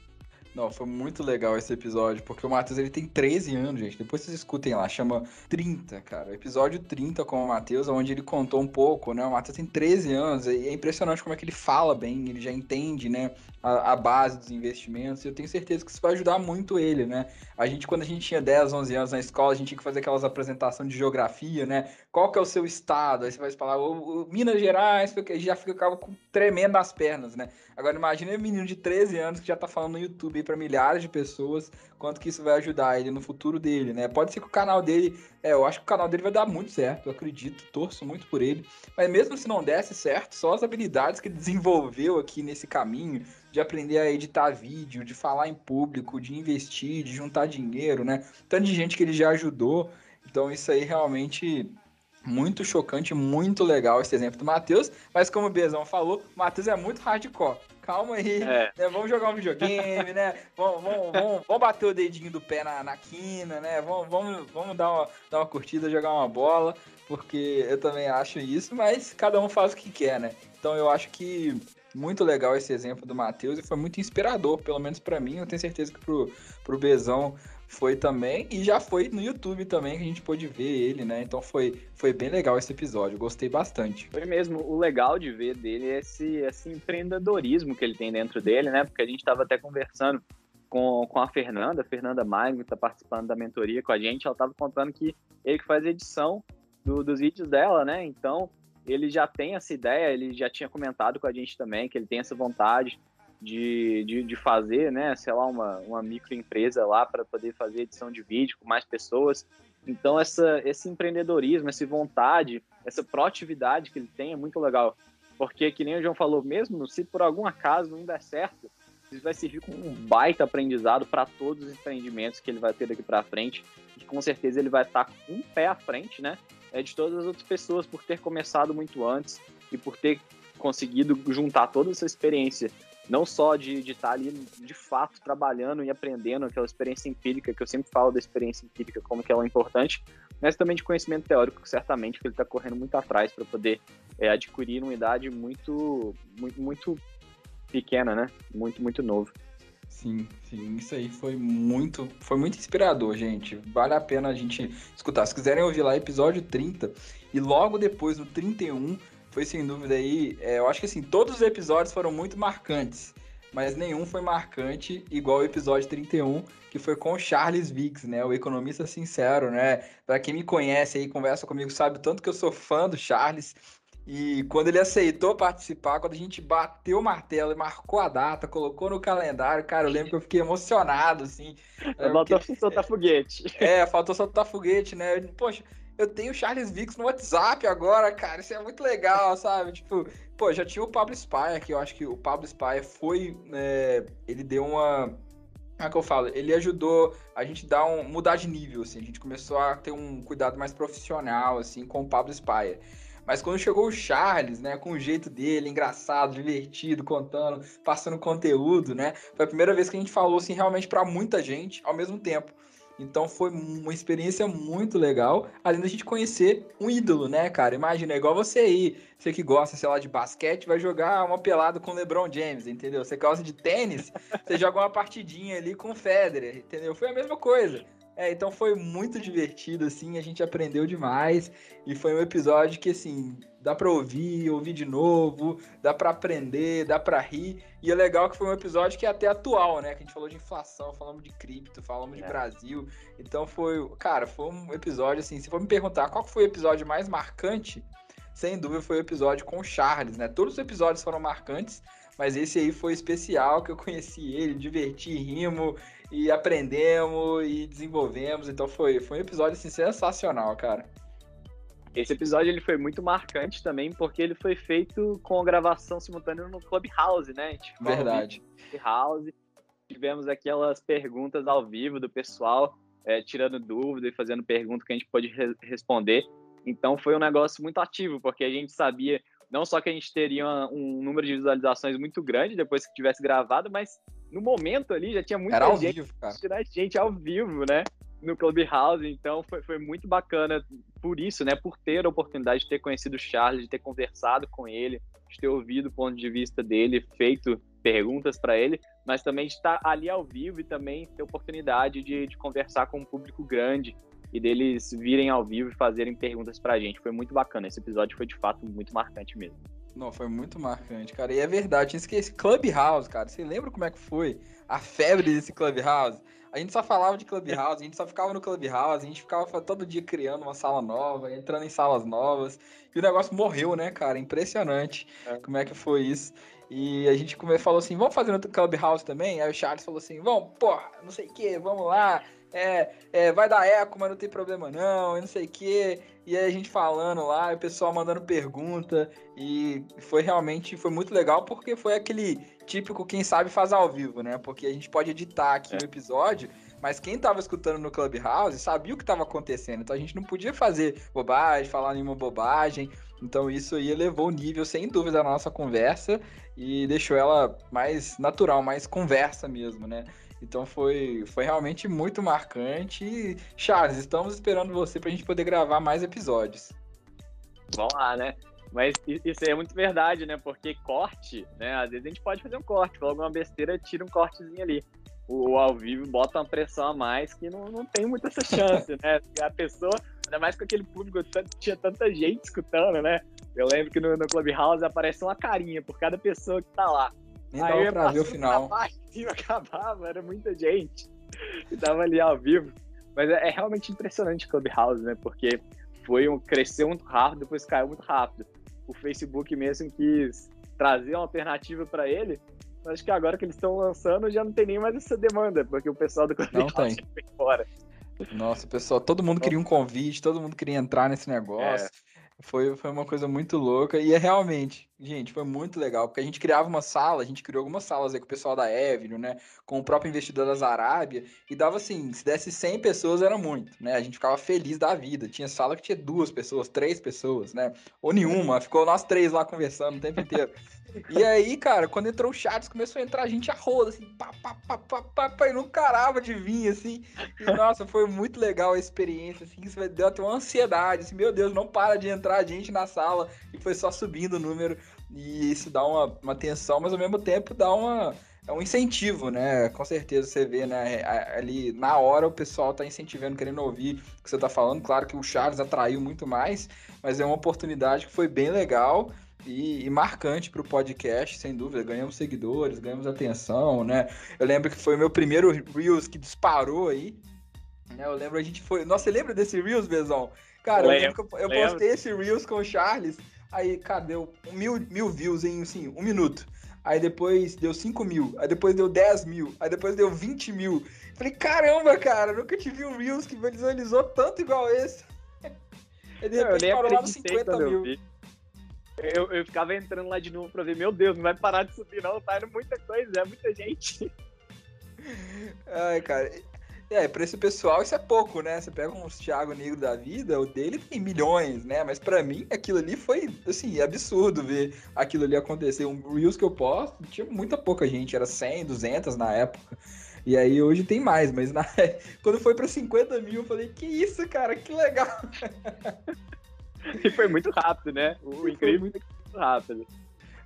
Não, foi muito legal esse episódio, porque o Matheus ele tem 13 anos, gente. Depois vocês escutem lá, chama 30, cara. Episódio 30 com o Matheus, onde ele contou um pouco, né? O Matheus tem 13 anos e é impressionante como é que ele fala bem, ele já entende, né? A, a, base dos investimentos. E eu tenho certeza que isso vai ajudar muito ele, né? A gente, quando a gente tinha 10, 11 anos na escola, a gente tinha que fazer aquelas apresentações de geografia, né? Qual que é o seu estado? Aí você vai falar, o, o Minas Gerais, porque já ficava com tremendo as pernas, né? Agora imagine um menino de 13 anos que já tá falando no YouTube para milhares de pessoas, quanto que isso vai ajudar ele no futuro dele, né? Pode ser que o canal dele, é, eu acho que o canal dele vai dar muito certo, eu acredito, torço muito por ele. Mas mesmo se não desse certo, só as habilidades que ele desenvolveu aqui nesse caminho, de aprender a editar vídeo, de falar em público, de investir, de juntar dinheiro, né? Tanto de gente que ele já ajudou. Então isso aí realmente muito chocante, muito legal esse exemplo do Matheus, mas como o Bezão falou, o Matheus é muito hardcore. Calma aí, é. né? vamos jogar um videogame, né? Vamos, vamos, vamos, vamos, bater o dedinho do pé na, na quina, né? Vamos, vamos, vamos dar, uma, dar uma curtida, jogar uma bola, porque eu também acho isso, mas cada um faz o que quer, né? Então eu acho que muito legal esse exemplo do Matheus e foi muito inspirador, pelo menos para mim. Eu tenho certeza que pro, pro Bezão foi também e já foi no YouTube também que a gente pôde ver ele, né? Então foi, foi bem legal esse episódio, gostei bastante. Foi mesmo, o legal de ver dele é esse, esse empreendedorismo que ele tem dentro dele, né? Porque a gente estava até conversando com, com a Fernanda, a Fernanda Magno, que está participando da mentoria com a gente, ela estava contando que ele que faz edição do, dos vídeos dela, né? Então ele já tem essa ideia, ele já tinha comentado com a gente também que ele tem essa vontade de, de, de fazer, né, sei lá, uma, uma microempresa lá para poder fazer edição de vídeo com mais pessoas. Então, essa, esse empreendedorismo, essa vontade, essa proatividade que ele tem é muito legal. Porque, que nem o João falou, mesmo se por algum acaso não der certo, isso vai servir como um baita aprendizado para todos os empreendimentos que ele vai ter daqui para frente. E com certeza ele vai estar com um pé à frente, né? É de todas as outras pessoas por ter começado muito antes e por ter conseguido juntar toda essa experiência não só de, de estar tá ali de fato trabalhando e aprendendo aquela experiência empírica, que eu sempre falo da experiência empírica como que ela é importante, mas também de conhecimento teórico, certamente, que ele está correndo muito atrás para poder é, adquirir uma idade muito, muito, muito pequena, né? Muito, muito novo. Sim, sim, isso aí foi muito, foi muito inspirador, gente. Vale a pena a gente escutar. Se quiserem ouvir lá, episódio 30, e logo depois, no 31, foi sem dúvida aí. É, eu acho que assim, todos os episódios foram muito marcantes, mas nenhum foi marcante igual o episódio 31, que foi com o Charles Vix, né? O economista sincero, né? Para quem me conhece aí, conversa comigo, sabe tanto que eu sou fã do Charles. E quando ele aceitou participar, quando a gente bateu o martelo e marcou a data, colocou no calendário, cara, eu lembro que eu fiquei emocionado, assim. Faltou soltar foguete. É, faltou soltar foguete, né? Poxa, eu tenho o Charles Vix no WhatsApp agora, cara. Isso é muito legal, sabe? Tipo, pô, já tinha o Pablo Spire, que eu acho que o Pablo Spire foi. É, ele deu uma. Como é que eu falo? Ele ajudou a gente dar um, mudar de nível, assim. A gente começou a ter um cuidado mais profissional, assim, com o Pablo Spire. Mas quando chegou o Charles, né, com o jeito dele, engraçado, divertido, contando, passando conteúdo, né, foi a primeira vez que a gente falou, assim, realmente para muita gente ao mesmo tempo. Então foi uma experiência muito legal, além da gente conhecer um ídolo, né, cara? Imagina, é igual você aí, você que gosta, sei lá, de basquete, vai jogar uma pelada com o LeBron James, entendeu? Você gosta de tênis, você joga uma partidinha ali com o Federer, entendeu? Foi a mesma coisa. É, então foi muito divertido, assim, a gente aprendeu demais. E foi um episódio que, assim, dá pra ouvir, ouvir de novo, dá pra aprender, dá pra rir. E é legal que foi um episódio que é até atual, né? Que a gente falou de inflação, falamos de cripto, falamos é. de Brasil. Então foi, cara, foi um episódio, assim, se for me perguntar qual foi o episódio mais marcante, sem dúvida foi o episódio com o Charles, né? Todos os episódios foram marcantes, mas esse aí foi especial, que eu conheci ele, diverti, rimos e aprendemos e desenvolvemos. Então foi, foi um episódio assim, sensacional, cara. Esse episódio ele foi muito marcante também porque ele foi feito com a gravação simultânea no Clubhouse, né? Verdade. Clubhouse. Tivemos aquelas perguntas ao vivo do pessoal, é, tirando dúvida e fazendo pergunta que a gente pôde re responder. Então foi um negócio muito ativo, porque a gente sabia não só que a gente teria um número de visualizações muito grande depois que tivesse gravado, mas no momento ali já tinha muita Era gente, vivo, cara. gente ao vivo, né? No Clubhouse, então foi, foi muito bacana por isso, né? Por ter a oportunidade de ter conhecido o Charles, de ter conversado com ele, de ter ouvido o ponto de vista dele, feito perguntas para ele, mas também de estar ali ao vivo e também ter oportunidade de, de conversar com um público grande e deles virem ao vivo e fazerem perguntas pra gente. Foi muito bacana. Esse episódio foi de fato muito marcante mesmo. Não, foi muito marcante, cara. E é verdade, esqueci. Clubhouse, cara. Você lembra como é que foi a febre desse Clubhouse? A gente só falava de Clubhouse, a gente só ficava no Clubhouse, a gente ficava todo dia criando uma sala nova, entrando em salas novas. E o negócio morreu, né, cara? Impressionante é. como é que foi isso. E a gente falou assim, vamos fazer no Clubhouse também? Aí o Charles falou assim, vamos, porra, não sei o que, vamos lá é, é, vai dar eco, mas não tem problema não, e não sei o quê. E aí a gente falando lá, o pessoal mandando pergunta, e foi realmente, foi muito legal, porque foi aquele típico quem sabe faz ao vivo, né? Porque a gente pode editar aqui é. o episódio, mas quem tava escutando no Clubhouse sabia o que estava acontecendo, então a gente não podia fazer bobagem, falar nenhuma bobagem, então isso aí elevou o nível, sem dúvida, da nossa conversa, e deixou ela mais natural, mais conversa mesmo, né? Então foi, foi realmente muito marcante. E, Charles, estamos esperando você para a gente poder gravar mais episódios. Vamos lá, né? Mas isso aí é muito verdade, né? Porque corte, né? Às vezes a gente pode fazer um corte, falou alguma besteira, tira um cortezinho ali. O, ao vivo bota uma pressão a mais que não, não tem muita essa chance, né? A pessoa, ainda mais com aquele público, tinha tanta gente escutando, né? Eu lembro que no, no Clubhouse aparece uma carinha por cada pessoa que tá lá. Nem dava pra ver o final. E acabava, era muita gente. E tava ali ao vivo. Mas é, é realmente impressionante o Clubhouse, né? Porque foi um, cresceu muito rápido, depois caiu muito rápido. O Facebook mesmo quis trazer uma alternativa para ele. Acho que agora que eles estão lançando já não tem nem mais essa demanda, porque o pessoal do Clubhouse não tem. foi fora. Nossa, pessoal, todo mundo queria um convite, todo mundo queria entrar nesse negócio. É. Foi, foi uma coisa muito louca. E é realmente, gente, foi muito legal. Porque a gente criava uma sala, a gente criou algumas salas aí com o pessoal da Avenue, né? Com o próprio investidor das Arábia. E dava assim, se desse 100 pessoas era muito, né? A gente ficava feliz da vida. Tinha sala que tinha duas pessoas, três pessoas, né? Ou nenhuma. Ficou nós três lá conversando o tempo inteiro. E aí, cara, quando entrou o Charles, começou a entrar gente a roda, assim, pá, pá, pá, pá, pá, pá, e não carava de vir, assim. E, nossa, foi muito legal a experiência, assim, isso deu até uma ansiedade, assim, meu Deus, não para de entrar gente na sala, e foi só subindo o número, e isso dá uma, uma tensão, mas ao mesmo tempo dá uma, é um incentivo, né? Com certeza você vê, né? Ali na hora o pessoal tá incentivando, querendo ouvir o que você tá falando. Claro que o Charles atraiu muito mais, mas é uma oportunidade que foi bem legal e, e marcante para o podcast, sem dúvida. Ganhamos seguidores, ganhamos atenção, né? Eu lembro que foi o meu primeiro Reels que disparou aí. Né? Eu lembro, a gente foi. Nossa, você lembra desse Reels, Bezão? Cara, lembro, eu, eu postei esse Reels com o Charles. Aí, cara, deu mil, mil views em assim, um minuto. Aí depois deu 5 mil. Aí depois deu 10 mil. Aí depois deu 20 mil. Falei, caramba, cara, nunca tive um Reels que visualizou tanto igual esse. Aí de repente parou lá nos 50 mil. Eu, eu ficava entrando lá de novo pra ver, meu Deus, não vai parar de subir, não, tá indo muita coisa, é muita gente. Ai, cara. É, pra esse pessoal isso é pouco, né? Você pega um Thiago Negro da vida, o dele tem milhões, né? Mas para mim aquilo ali foi, assim, absurdo ver aquilo ali acontecer. Um Reels que eu posto, tinha muita pouca gente, era 100, 200 na época. E aí hoje tem mais, mas na... quando foi para 50 mil eu falei, que isso, cara, que legal. E foi muito rápido, né? O incrível foi muito... muito rápido.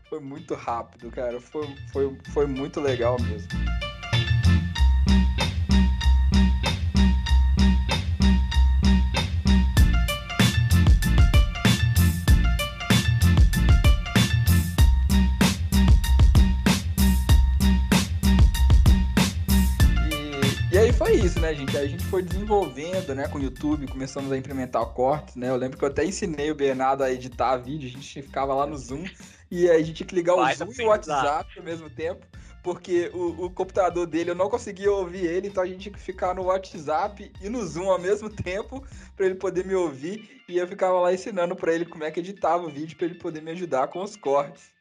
Foi muito rápido, cara. Foi, foi, foi muito legal mesmo. Gente? Aí a gente foi desenvolvendo, né, com o YouTube, começamos a implementar cortes, né? Eu lembro que eu até ensinei o Bernardo a editar vídeo, a gente ficava lá no Zoom e aí a gente tinha que ligar o Zoom e o WhatsApp ao mesmo tempo, porque o, o, computador dele eu não conseguia ouvir ele, então a gente tinha que ficar no WhatsApp e no Zoom ao mesmo tempo para ele poder me ouvir e eu ficava lá ensinando para ele como é que editava o vídeo para ele poder me ajudar com os cortes.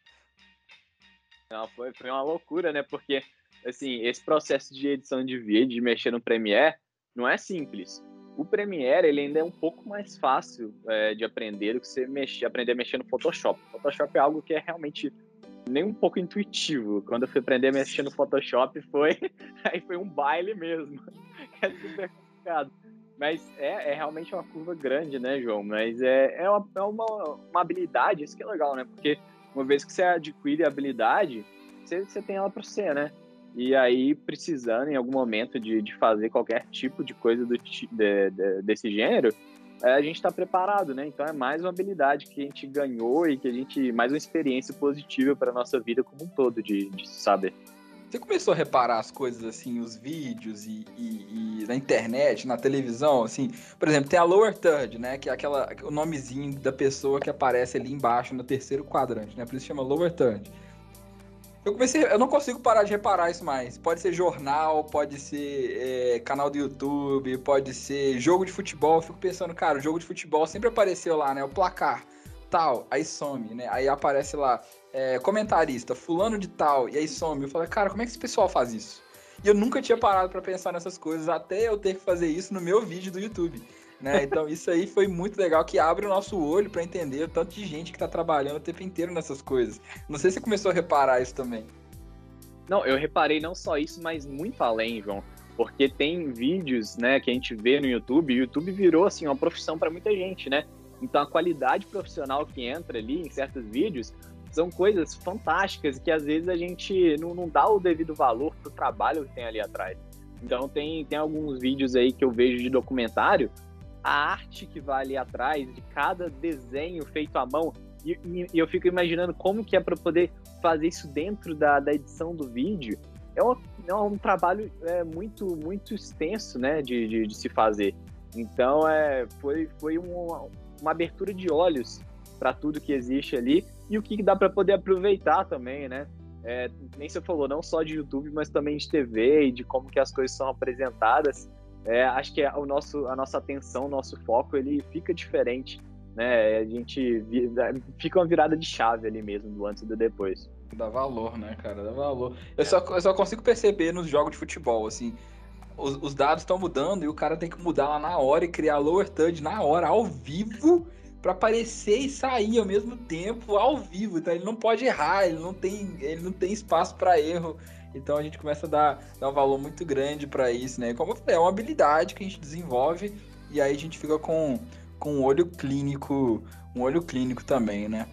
Não, foi, foi uma loucura, né? Porque assim, esse processo de edição de vídeo, de mexer no Premiere, não é simples. O Premiere ele ainda é um pouco mais fácil é, de aprender do que você mexer, aprender a mexer no Photoshop. O Photoshop é algo que é realmente nem um pouco intuitivo. Quando eu fui aprender a mexer no Photoshop, foi aí foi um baile mesmo. É super complicado. Mas é, é realmente uma curva grande, né, João? Mas é, é, uma, é uma, uma habilidade, isso que é legal, né? Porque uma vez que você adquire a habilidade, você, você tem ela para você, né? E aí, precisando em algum momento de, de fazer qualquer tipo de coisa do, de, de, desse gênero, é, a gente está preparado, né? Então é mais uma habilidade que a gente ganhou e que a gente. mais uma experiência positiva para nossa vida como um todo, de, de saber. Você começou a reparar as coisas assim, os vídeos e, e, e, na internet, na televisão, assim, por exemplo, tem a lower third, né, que é aquela o nomezinho da pessoa que aparece ali embaixo no terceiro quadrante, né? Por isso chama lower third. Eu comecei, eu não consigo parar de reparar isso mais. Pode ser jornal, pode ser é, canal do YouTube, pode ser jogo de futebol. Eu fico pensando, cara, o jogo de futebol sempre apareceu lá, né? O placar, tal, aí some, né? Aí aparece lá, é, comentarista, fulano de tal, e aí some. Eu falei, cara, como é que esse pessoal faz isso? E eu nunca tinha parado para pensar nessas coisas até eu ter que fazer isso no meu vídeo do YouTube. Né? Então isso aí foi muito legal, que abre o nosso olho para entender o tanto de gente que está trabalhando o tempo inteiro nessas coisas. Não sei se você começou a reparar isso também. Não, eu reparei não só isso, mas muito além, João. Porque tem vídeos, né, que a gente vê no YouTube, e o YouTube virou assim uma profissão para muita gente, né? Então a qualidade profissional que entra ali em certos vídeos são coisas fantásticas que às vezes a gente não, não dá o devido valor pro trabalho que tem ali atrás. Então tem, tem alguns vídeos aí que eu vejo de documentário a arte que vai ali atrás de cada desenho feito à mão. E, e, e eu fico imaginando como que é para poder fazer isso dentro da, da edição do vídeo. É, uma, é um trabalho é, muito muito extenso, né, de, de, de, se fazer. Então é, foi, foi uma, uma abertura de olhos para tudo que existe ali e o que dá para poder aproveitar também, né? É, nem você falou, não só de YouTube, mas também de TV e de como que as coisas são apresentadas é, acho que o nosso, a nossa atenção, o nosso foco, ele fica diferente, né? A gente fica uma virada de chave ali mesmo, do antes e do depois. Dá valor, né, cara? Dá valor. Eu, é. só, eu só consigo perceber nos jogos de futebol, assim, os, os dados estão mudando e o cara tem que mudar lá na hora e criar lower third na hora, ao vivo, para aparecer e sair ao mesmo tempo, ao vivo. Então ele não pode errar, ele não tem, ele não tem espaço para erro. Então a gente começa a dar, dar um valor muito grande para isso, né? Como eu falei, é uma habilidade que a gente desenvolve e aí a gente fica com, com um olho clínico, um olho clínico também, né?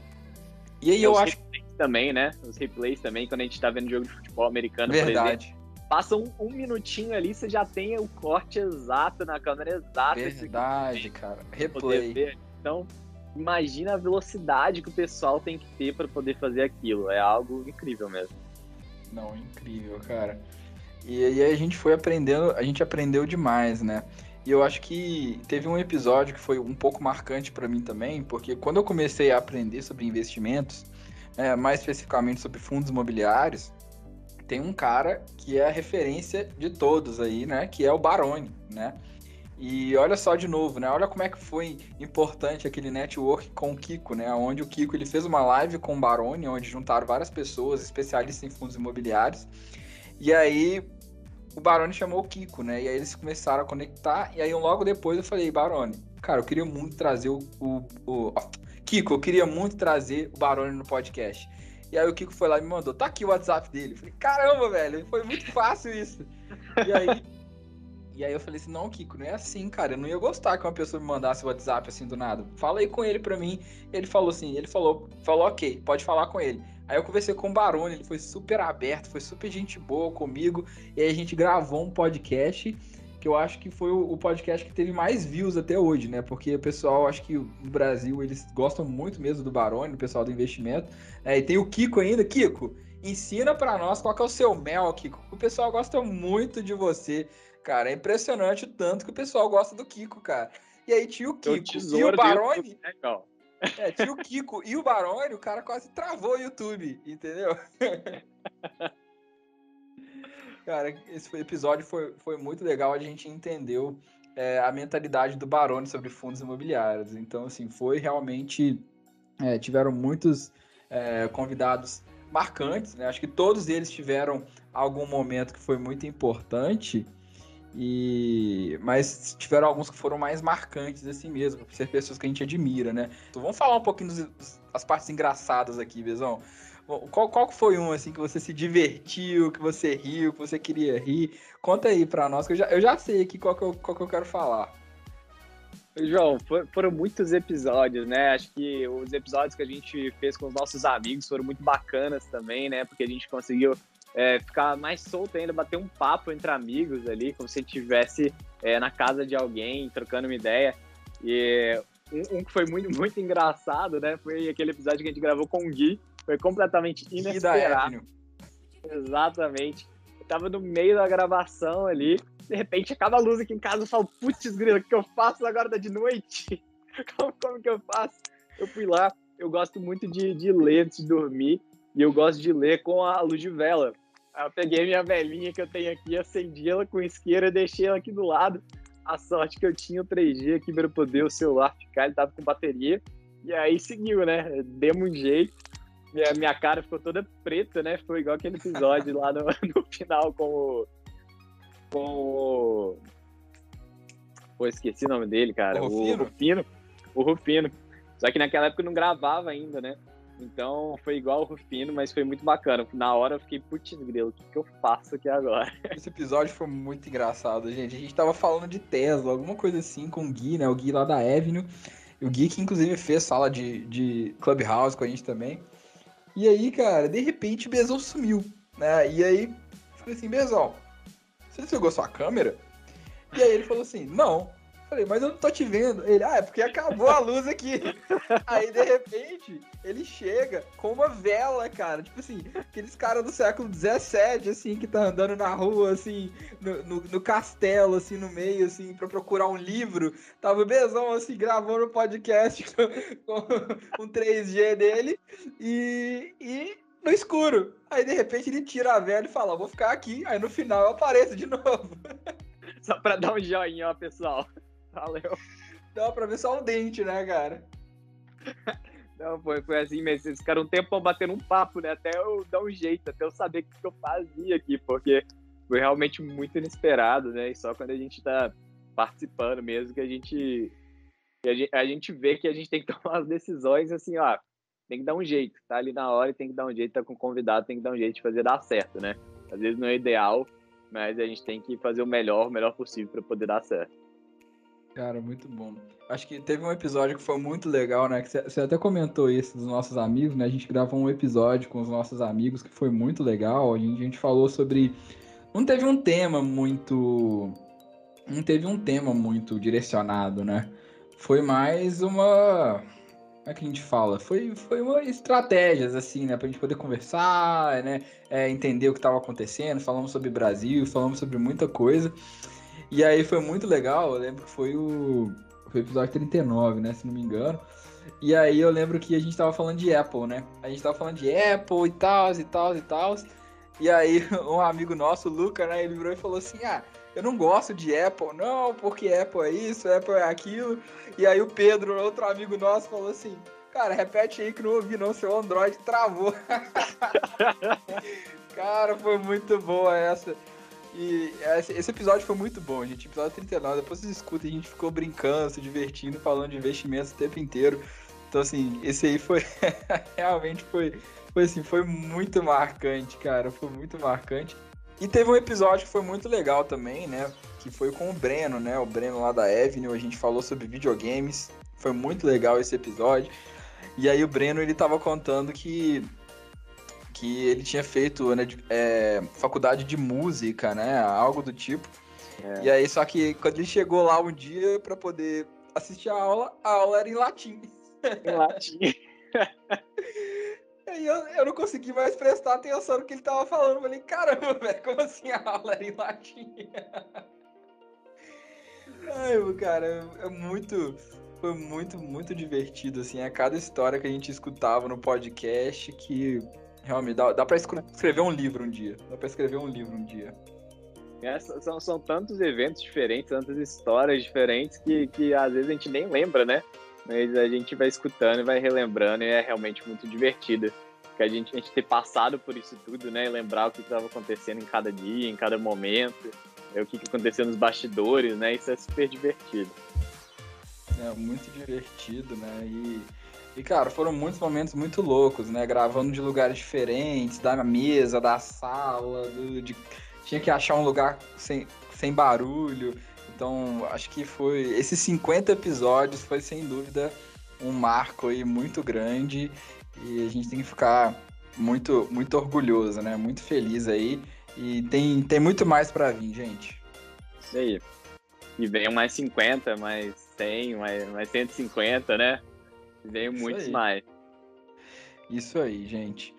E aí eu, eu acho também, né? Os replays também, quando a gente tá vendo jogo de futebol americano, Verdade. Exemplo, passa um, um, minutinho ali, você já tem o corte exato na câmera exata. Verdade, cara. Replay. Então, imagina a velocidade que o pessoal tem que ter para poder fazer aquilo. É algo incrível mesmo. Não, incrível, cara. E aí a gente foi aprendendo, a gente aprendeu demais, né? E eu acho que teve um episódio que foi um pouco marcante para mim também, porque quando eu comecei a aprender sobre investimentos, é, mais especificamente sobre fundos imobiliários, tem um cara que é a referência de todos aí, né? Que é o Baroni, né? E olha só de novo, né? Olha como é que foi importante aquele network com o Kiko, né? Onde o Kiko ele fez uma live com o Baroni, onde juntaram várias pessoas, especialistas em fundos imobiliários. E aí o Baroni chamou o Kiko, né? E aí eles começaram a conectar. E aí logo depois eu falei, Baroni, cara, eu queria muito trazer o, o, o... Kiko, eu queria muito trazer o Baroni no podcast. E aí o Kiko foi lá e me mandou, tá aqui o WhatsApp dele. Eu falei, caramba, velho, foi muito fácil isso. E aí e aí eu falei assim, não, Kiko, não é assim, cara. Eu não ia gostar que uma pessoa me mandasse o WhatsApp assim do nada. Fala aí com ele pra mim. Ele falou assim, ele falou, falou, ok, pode falar com ele. Aí eu conversei com o Barone, ele foi super aberto, foi super gente boa comigo. E aí a gente gravou um podcast que eu acho que foi o podcast que teve mais views até hoje, né? Porque o pessoal, acho que no Brasil, eles gostam muito mesmo do Barone, o pessoal do investimento. É, e tem o Kiko ainda. Kiko, ensina para nós qual é o seu mel, Kiko. O pessoal gosta muito de você Cara, é impressionante o tanto que o pessoal gosta do Kiko, cara. E aí tinha o Kiko o e o Barone. É, tinha o Kiko e o Barone, o cara quase travou o YouTube, entendeu? cara, esse episódio foi, foi muito legal, a gente entendeu é, a mentalidade do Barone sobre fundos imobiliários. Então, assim, foi realmente. É, tiveram muitos é, convidados marcantes, né? Acho que todos eles tiveram algum momento que foi muito importante. E mas tiveram alguns que foram mais marcantes assim mesmo, por ser pessoas que a gente admira, né? Então vamos falar um pouquinho das partes engraçadas aqui, Bezão. Qual, qual foi um assim que você se divertiu, que você riu, que você queria rir? Conta aí pra nós, que eu já, eu já sei aqui qual que eu, qual que eu quero falar. João, foram muitos episódios, né? Acho que os episódios que a gente fez com os nossos amigos foram muito bacanas também, né? Porque a gente conseguiu é, ficar mais solto ainda, bater um papo entre amigos ali, como se estivesse é, na casa de alguém, trocando uma ideia. E um, um, que foi muito, muito engraçado, né? Foi aquele episódio que a gente gravou com o Gui. Foi completamente inesperado. Exatamente. Eu tava no meio da gravação ali, de repente acaba a luz aqui em casa, eu falo, putz, grilo, o que eu faço agora tá de noite? Como, como que eu faço? Eu fui lá, eu gosto muito de, de ler antes de dormir, e eu gosto de ler com a luz de vela. Eu peguei minha velhinha que eu tenho aqui, acendi ela com isqueira e deixei ela aqui do lado. A sorte que eu tinha o 3G aqui para poder o celular ficar, ele tava com bateria. E aí seguiu, né? Demos um jeito. Minha, minha cara ficou toda preta, né? Foi igual aquele episódio lá no, no final com o. Com o. Pô, esqueci o nome dele, cara. O Rufino. O Rufino. O Rufino. Só que naquela época eu não gravava ainda, né? Então foi igual o Rufino, mas foi muito bacana. Na hora eu fiquei, putz, grilo, o que, que eu faço aqui agora? Esse episódio foi muito engraçado, gente. A gente tava falando de Tesla, alguma coisa assim com o Gui, né? O Gui lá da Avenue. O Gui que inclusive fez sala de, de Clubhouse com a gente também. E aí, cara, de repente o Bezão sumiu, né? E aí, falei assim, Bezão, você desligou sua câmera? E aí ele falou assim, não. Falei, mas eu não tô te vendo. Ele, ah, é porque acabou a luz aqui. Aí, de repente, ele chega com uma vela, cara. Tipo assim, aqueles caras do século XVII, assim, que tá andando na rua, assim, no, no, no, castelo, assim, no meio, assim, pra procurar um livro. Tava o Bezão, assim, gravando o um podcast com, com um 3G dele e, e no escuro. Aí, de repente, ele tira a vela e fala, vou ficar aqui. Aí, no final, eu apareço de novo. Só pra dar um joinha, ó, pessoal. Valeu. Dá pra ver só o dente, né, cara? Não, foi, foi assim mesmo. Eles ficaram um tempo batendo um papo, né? Até eu dar um jeito, até eu saber o que eu fazia aqui, porque foi realmente muito inesperado, né? E só quando a gente tá participando mesmo que a gente, que a gente, a gente vê que a gente tem que tomar as decisões assim, ó. Tem que dar um jeito, tá ali na hora e tem que dar um jeito, tá com o convidado, tem que dar um jeito de fazer dar certo, né? Às vezes não é ideal, mas a gente tem que fazer o melhor, o melhor possível para poder dar certo. Cara, muito bom. Acho que teve um episódio que foi muito legal, né? Que você até comentou isso dos nossos amigos, né? A gente gravou um episódio com os nossos amigos que foi muito legal. A gente, a gente falou sobre. Não teve um tema muito. Não teve um tema muito direcionado, né? Foi mais uma. Como é que a gente fala? Foi, foi uma estratégias, assim, né? Pra gente poder conversar, né? É, entender o que estava acontecendo. Falamos sobre Brasil, falamos sobre muita coisa. E aí foi muito legal, eu lembro que foi o, foi episódio 39, né, se não me engano. E aí eu lembro que a gente tava falando de Apple, né? A gente tava falando de Apple e tal, e tal, e tal. E aí um amigo nosso, o Luca, né, ele virou e falou assim: "Ah, eu não gosto de Apple, não, porque Apple é isso, Apple é aquilo". E aí o Pedro, outro amigo nosso, falou assim: "Cara, repete aí que não ouvi não, seu Android travou". Cara, foi muito boa essa. E esse episódio foi muito bom, gente. Episódio 39, depois vocês escutam, a gente ficou brincando, se divertindo, falando de investimentos o tempo inteiro. Então, assim, esse aí foi. realmente foi. Foi assim, foi muito marcante, cara. Foi muito marcante. E teve um episódio que foi muito legal também, né? Que foi com o Breno, né? O Breno lá da Avenue. A gente falou sobre videogames. Foi muito legal esse episódio. E aí o Breno, ele tava contando que que ele tinha feito né, é, faculdade de música, né? Algo do tipo. É. E aí, só que quando ele chegou lá um dia para poder assistir a aula, a aula era em latim. Em latim. aí eu, eu não consegui mais prestar atenção no que ele tava falando. Eu falei, caramba, velho, como assim a aula era em latim? Ai, cara, é muito. Foi muito, muito divertido, assim. A cada história que a gente escutava no podcast que realmente dá, dá pra escrever um livro um dia. Dá pra escrever um livro um dia. É, são, são tantos eventos diferentes, tantas histórias diferentes que, que às vezes a gente nem lembra, né? Mas a gente vai escutando e vai relembrando e é realmente muito divertido. Que a gente, a gente ter passado por isso tudo, né? E lembrar o que estava acontecendo em cada dia, em cada momento, é, o que, que aconteceu nos bastidores, né? Isso é super divertido. É muito divertido, né? E, e, cara, foram muitos momentos muito loucos, né? Gravando de lugares diferentes, da mesa, da sala, do, de... tinha que achar um lugar sem, sem barulho. Então, acho que foi. Esses 50 episódios foi sem dúvida um marco aí muito grande. E a gente tem que ficar muito, muito orgulhoso, né? Muito feliz aí. E tem, tem muito mais para vir, gente. Isso aí. E venham mais 50, mais 100, mais, mais 150, né? E venham muitos aí. mais. Isso aí, gente.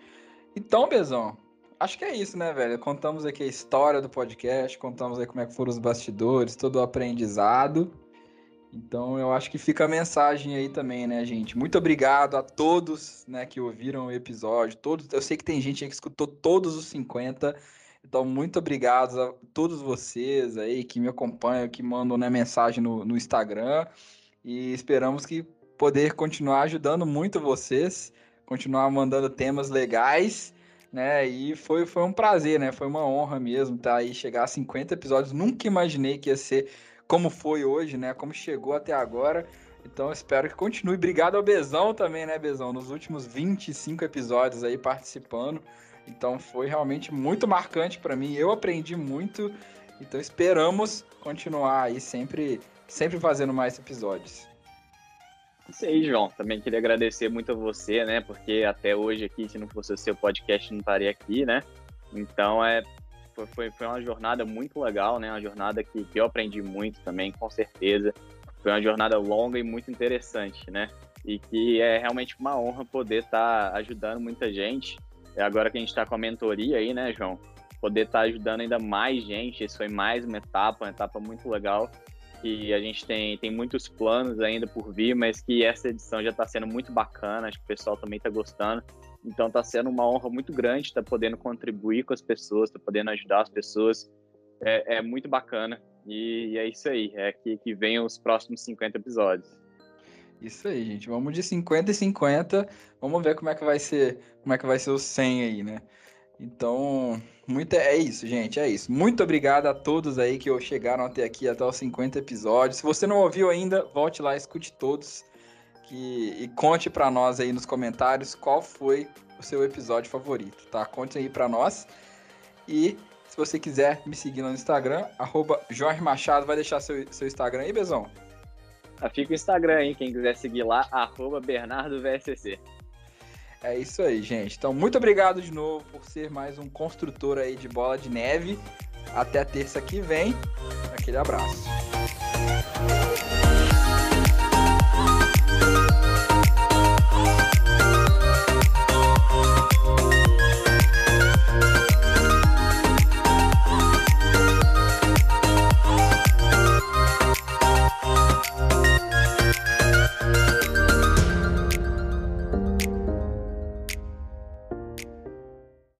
Então, Bezão, acho que é isso, né, velho? Contamos aqui a história do podcast, contamos aí como é que foram os bastidores, todo o aprendizado. Então eu acho que fica a mensagem aí também, né, gente? Muito obrigado a todos, né, que ouviram o episódio. Todos, eu sei que tem gente aí que escutou todos os 50. Então, muito obrigado a todos vocês aí que me acompanham, que mandam né, mensagem no, no Instagram. E esperamos que poder continuar ajudando muito vocês, continuar mandando temas legais, né? E foi, foi um prazer, né? Foi uma honra mesmo tá aí, chegar a 50 episódios. Nunca imaginei que ia ser como foi hoje, né? Como chegou até agora. Então espero que continue. Obrigado ao Bezão também, né, Bezão? Nos últimos 25 episódios aí participando. Então foi realmente muito marcante para mim. Eu aprendi muito. Então esperamos continuar aí sempre, sempre fazendo mais episódios. Isso aí, João. Também queria agradecer muito a você, né? Porque até hoje aqui, se não fosse o seu podcast, não estaria aqui, né? Então é foi, foi uma jornada muito legal, né? Uma jornada que, que eu aprendi muito também, com certeza. Foi uma jornada longa e muito interessante, né? E que é realmente uma honra poder estar tá ajudando muita gente é agora que a gente está com a mentoria aí, né, João? Poder estar tá ajudando ainda mais gente. Isso foi mais uma etapa, uma etapa muito legal. E a gente tem, tem muitos planos ainda por vir, mas que essa edição já está sendo muito bacana. Acho que o pessoal também está gostando. Então está sendo uma honra muito grande estar tá podendo contribuir com as pessoas, estar tá podendo ajudar as pessoas. É, é muito bacana. E, e, é isso aí. É que, que os próximos 50 episódios. Isso aí, gente. Vamos de 50 e 50. Vamos ver como é que vai ser, como é que vai ser o 100 aí, né? Então, muito é isso, gente, é isso. Muito obrigado a todos aí que chegaram até aqui, até os 50 episódios. Se você não ouviu ainda, volte lá, escute todos que, e conte para nós aí nos comentários qual foi o seu episódio favorito, tá? Conte aí para nós. E se você quiser me seguir no Instagram, arroba Jorge Machado, vai deixar seu, seu Instagram aí, Bezão? Ah, fica o Instagram aí, quem quiser seguir lá, arroba. É isso aí, gente. Então, muito obrigado de novo por ser mais um construtor aí de bola de neve. Até terça que vem. Aquele abraço.